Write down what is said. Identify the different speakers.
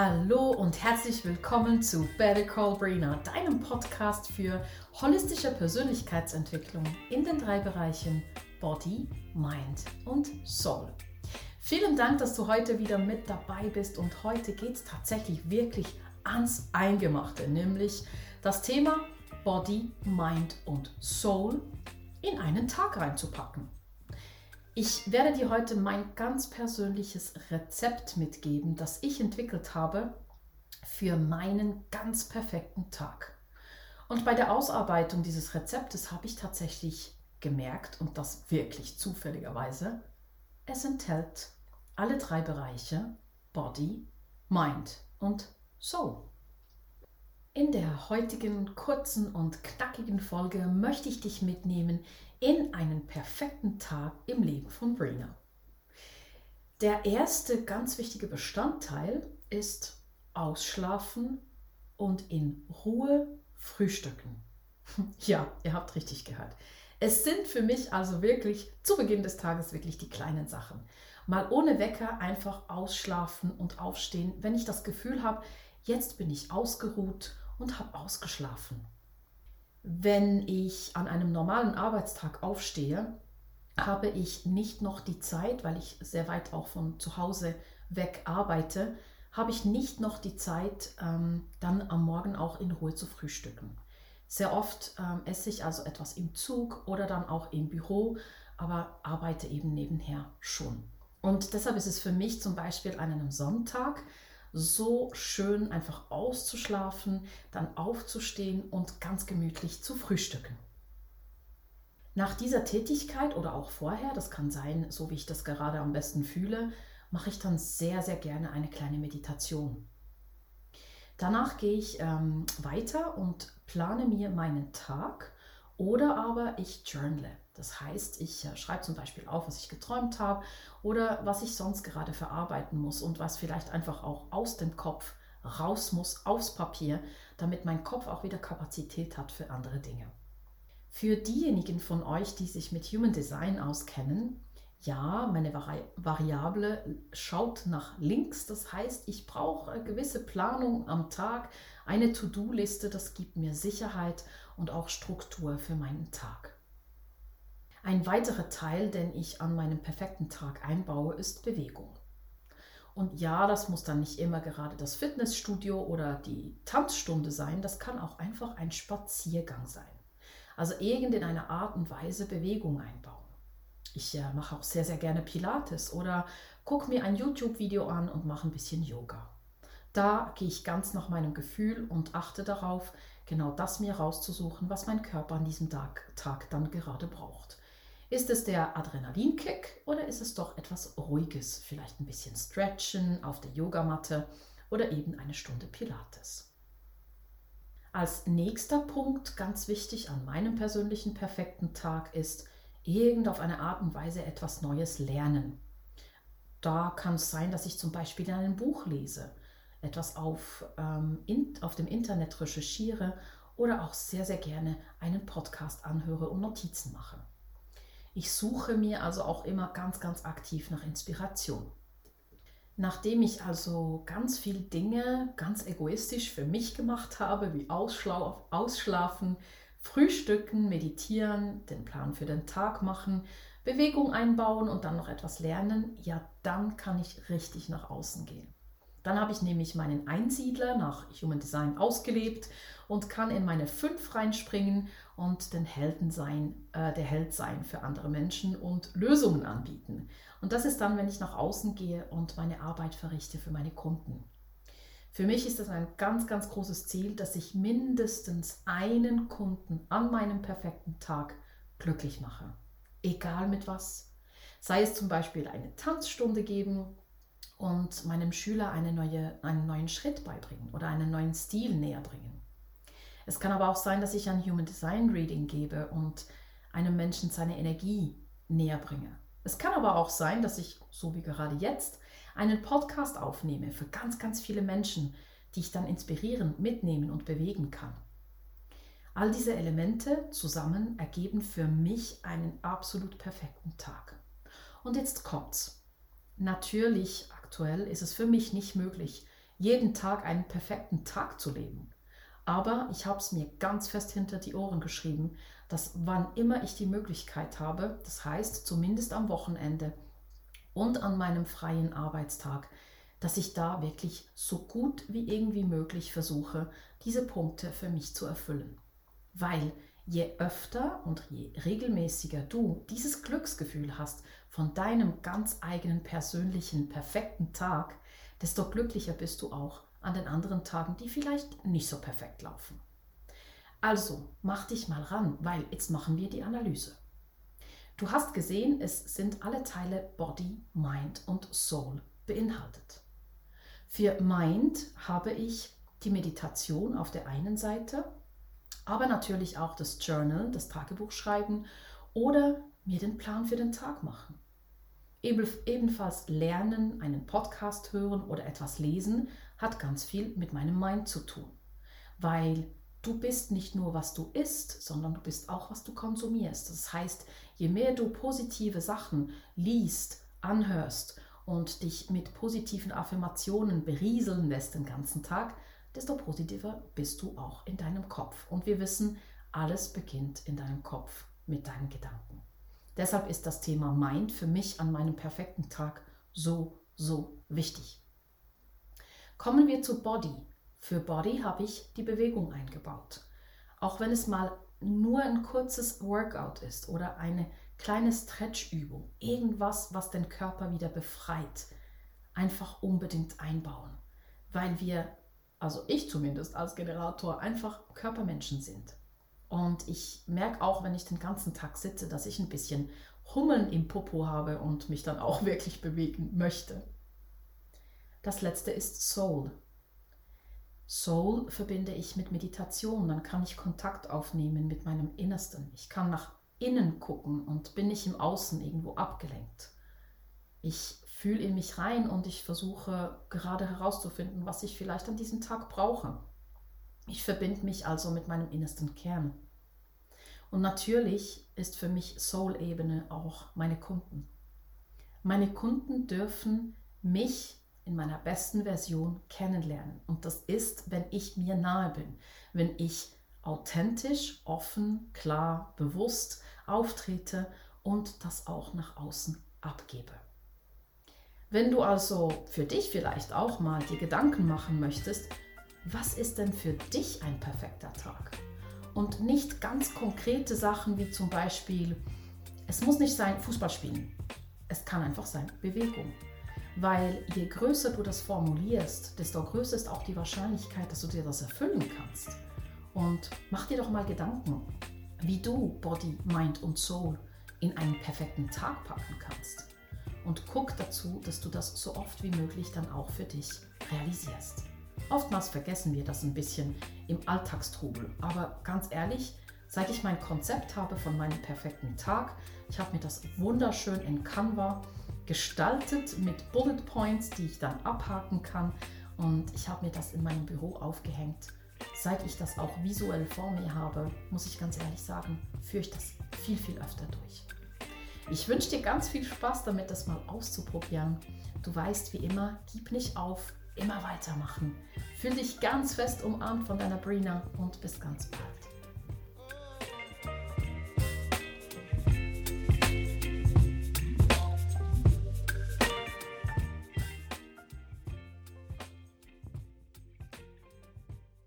Speaker 1: Hallo und herzlich willkommen zu Better Call Brina, deinem Podcast für holistische Persönlichkeitsentwicklung in den drei Bereichen Body, Mind und Soul. Vielen Dank, dass du heute wieder mit dabei bist und heute geht es tatsächlich wirklich ans Eingemachte, nämlich das Thema Body, Mind und Soul in einen Tag reinzupacken. Ich werde dir heute mein ganz persönliches Rezept mitgeben, das ich entwickelt habe für meinen ganz perfekten Tag. Und bei der Ausarbeitung dieses Rezeptes habe ich tatsächlich gemerkt, und das wirklich zufälligerweise, es enthält alle drei Bereiche Body, Mind und Soul. In der heutigen kurzen und knackigen Folge möchte ich dich mitnehmen in einen perfekten Tag im Leben von Brina. Der erste ganz wichtige Bestandteil ist Ausschlafen und in Ruhe frühstücken. Ja, ihr habt richtig gehört. Es sind für mich also wirklich zu Beginn des Tages wirklich die kleinen Sachen. Mal ohne Wecker einfach ausschlafen und aufstehen, wenn ich das Gefühl habe, jetzt bin ich ausgeruht und habe ausgeschlafen. Wenn ich an einem normalen Arbeitstag aufstehe, habe ich nicht noch die Zeit, weil ich sehr weit auch von zu Hause weg arbeite, habe ich nicht noch die Zeit, ähm, dann am Morgen auch in Ruhe zu frühstücken. Sehr oft ähm, esse ich also etwas im Zug oder dann auch im Büro, aber arbeite eben nebenher schon. Und deshalb ist es für mich zum Beispiel an einem Sonntag so schön einfach auszuschlafen, dann aufzustehen und ganz gemütlich zu frühstücken. Nach dieser Tätigkeit oder auch vorher, das kann sein, so wie ich das gerade am besten fühle, mache ich dann sehr, sehr gerne eine kleine Meditation. Danach gehe ich ähm, weiter und plane mir meinen Tag oder aber ich journale. Das heißt, ich äh, schreibe zum Beispiel auf, was ich geträumt habe oder was ich sonst gerade verarbeiten muss und was vielleicht einfach auch aus dem Kopf raus muss, aufs Papier, damit mein Kopf auch wieder Kapazität hat für andere Dinge. Für diejenigen von euch, die sich mit Human Design auskennen, ja, meine Vari Variable schaut nach links. Das heißt, ich brauche eine gewisse Planung am Tag, eine To-Do-Liste, das gibt mir Sicherheit und auch Struktur für meinen Tag. Ein weiterer Teil, den ich an meinem perfekten Tag einbaue, ist Bewegung. Und ja, das muss dann nicht immer gerade das Fitnessstudio oder die Tanzstunde sein, das kann auch einfach ein Spaziergang sein. Also irgend in einer Art und Weise Bewegung einbauen. Ich äh, mache auch sehr, sehr gerne Pilates oder gucke mir ein YouTube-Video an und mache ein bisschen Yoga. Da gehe ich ganz nach meinem Gefühl und achte darauf, genau das mir rauszusuchen, was mein Körper an diesem Tag, Tag dann gerade braucht. Ist es der Adrenalinkick oder ist es doch etwas Ruhiges? Vielleicht ein bisschen Stretchen auf der Yogamatte oder eben eine Stunde Pilates. Als nächster Punkt, ganz wichtig an meinem persönlichen perfekten Tag, ist irgend auf eine Art und Weise etwas Neues lernen. Da kann es sein, dass ich zum Beispiel ein Buch lese, etwas auf, ähm, in, auf dem Internet recherchiere oder auch sehr, sehr gerne einen Podcast anhöre und Notizen mache. Ich suche mir also auch immer ganz, ganz aktiv nach Inspiration. Nachdem ich also ganz viele Dinge ganz egoistisch für mich gemacht habe, wie Ausschlafen, Frühstücken, Meditieren, den Plan für den Tag machen, Bewegung einbauen und dann noch etwas lernen, ja, dann kann ich richtig nach außen gehen. Dann habe ich nämlich meinen Einsiedler nach Human Design ausgelebt und kann in meine fünf reinspringen und den Helden sein, äh, der Held sein für andere Menschen und Lösungen anbieten. Und das ist dann, wenn ich nach außen gehe und meine Arbeit verrichte für meine Kunden. Für mich ist das ein ganz, ganz großes Ziel, dass ich mindestens einen Kunden an meinem perfekten Tag glücklich mache. Egal mit was. Sei es zum Beispiel eine Tanzstunde geben und meinem Schüler eine neue, einen neuen Schritt beibringen oder einen neuen Stil näher bringen. Es kann aber auch sein, dass ich ein Human Design Reading gebe und einem Menschen seine Energie näher bringe. Es kann aber auch sein, dass ich, so wie gerade jetzt, einen Podcast aufnehme für ganz, ganz viele Menschen, die ich dann inspirieren, mitnehmen und bewegen kann. All diese Elemente zusammen ergeben für mich einen absolut perfekten Tag. Und jetzt kommt's. Natürlich, aktuell ist es für mich nicht möglich, jeden Tag einen perfekten Tag zu leben. Aber ich habe es mir ganz fest hinter die Ohren geschrieben, dass wann immer ich die Möglichkeit habe, das heißt zumindest am Wochenende und an meinem freien Arbeitstag, dass ich da wirklich so gut wie irgendwie möglich versuche, diese Punkte für mich zu erfüllen. Weil je öfter und je regelmäßiger du dieses Glücksgefühl hast von deinem ganz eigenen persönlichen perfekten Tag, desto glücklicher bist du auch an den anderen Tagen, die vielleicht nicht so perfekt laufen. Also mach dich mal ran, weil jetzt machen wir die Analyse. Du hast gesehen, es sind alle Teile Body, Mind und Soul beinhaltet. Für Mind habe ich die Meditation auf der einen Seite, aber natürlich auch das Journal, das Tagebuch schreiben oder mir den Plan für den Tag machen. Ebenfalls lernen, einen Podcast hören oder etwas lesen hat ganz viel mit meinem Mind zu tun, weil du bist nicht nur, was du isst, sondern du bist auch, was du konsumierst. Das heißt, je mehr du positive Sachen liest, anhörst und dich mit positiven Affirmationen berieseln lässt den ganzen Tag, desto positiver bist du auch in deinem Kopf. Und wir wissen, alles beginnt in deinem Kopf mit deinen Gedanken. Deshalb ist das Thema Mind für mich an meinem perfekten Tag so, so wichtig. Kommen wir zu Body. Für Body habe ich die Bewegung eingebaut. Auch wenn es mal nur ein kurzes Workout ist oder eine kleine Stretchübung, irgendwas, was den Körper wieder befreit, einfach unbedingt einbauen, weil wir, also ich zumindest als Generator, einfach Körpermenschen sind. Und ich merke auch, wenn ich den ganzen Tag sitze, dass ich ein bisschen Hummeln im Popo habe und mich dann auch wirklich bewegen möchte. Das letzte ist Soul. Soul verbinde ich mit Meditation. Dann kann ich Kontakt aufnehmen mit meinem Innersten. Ich kann nach innen gucken und bin nicht im Außen irgendwo abgelenkt. Ich fühle in mich rein und ich versuche gerade herauszufinden, was ich vielleicht an diesem Tag brauche. Ich verbinde mich also mit meinem innersten Kern. Und natürlich ist für mich Soul-Ebene auch meine Kunden. Meine Kunden dürfen mich in meiner besten Version kennenlernen. Und das ist, wenn ich mir nahe bin, wenn ich authentisch, offen, klar, bewusst auftrete und das auch nach außen abgebe. Wenn du also für dich vielleicht auch mal die Gedanken machen möchtest, was ist denn für dich ein perfekter Tag? Und nicht ganz konkrete Sachen wie zum Beispiel, es muss nicht sein Fußball spielen. Es kann einfach sein Bewegung. Weil je größer du das formulierst, desto größer ist auch die Wahrscheinlichkeit, dass du dir das erfüllen kannst. Und mach dir doch mal Gedanken, wie du Body, Mind und Soul in einen perfekten Tag packen kannst. Und guck dazu, dass du das so oft wie möglich dann auch für dich realisierst. Oftmals vergessen wir das ein bisschen im Alltagstrubel. Aber ganz ehrlich, seit ich mein Konzept habe von meinem perfekten Tag, ich habe mir das wunderschön in Canva gestaltet mit Bullet Points, die ich dann abhaken kann. Und ich habe mir das in meinem Büro aufgehängt. Seit ich das auch visuell vor mir habe, muss ich ganz ehrlich sagen, führe ich das viel, viel öfter durch. Ich wünsche dir ganz viel Spaß damit, das mal auszuprobieren. Du weißt wie immer, gib nicht auf, immer weitermachen. Fühl dich ganz fest umarmt von deiner Brina und bis ganz bald.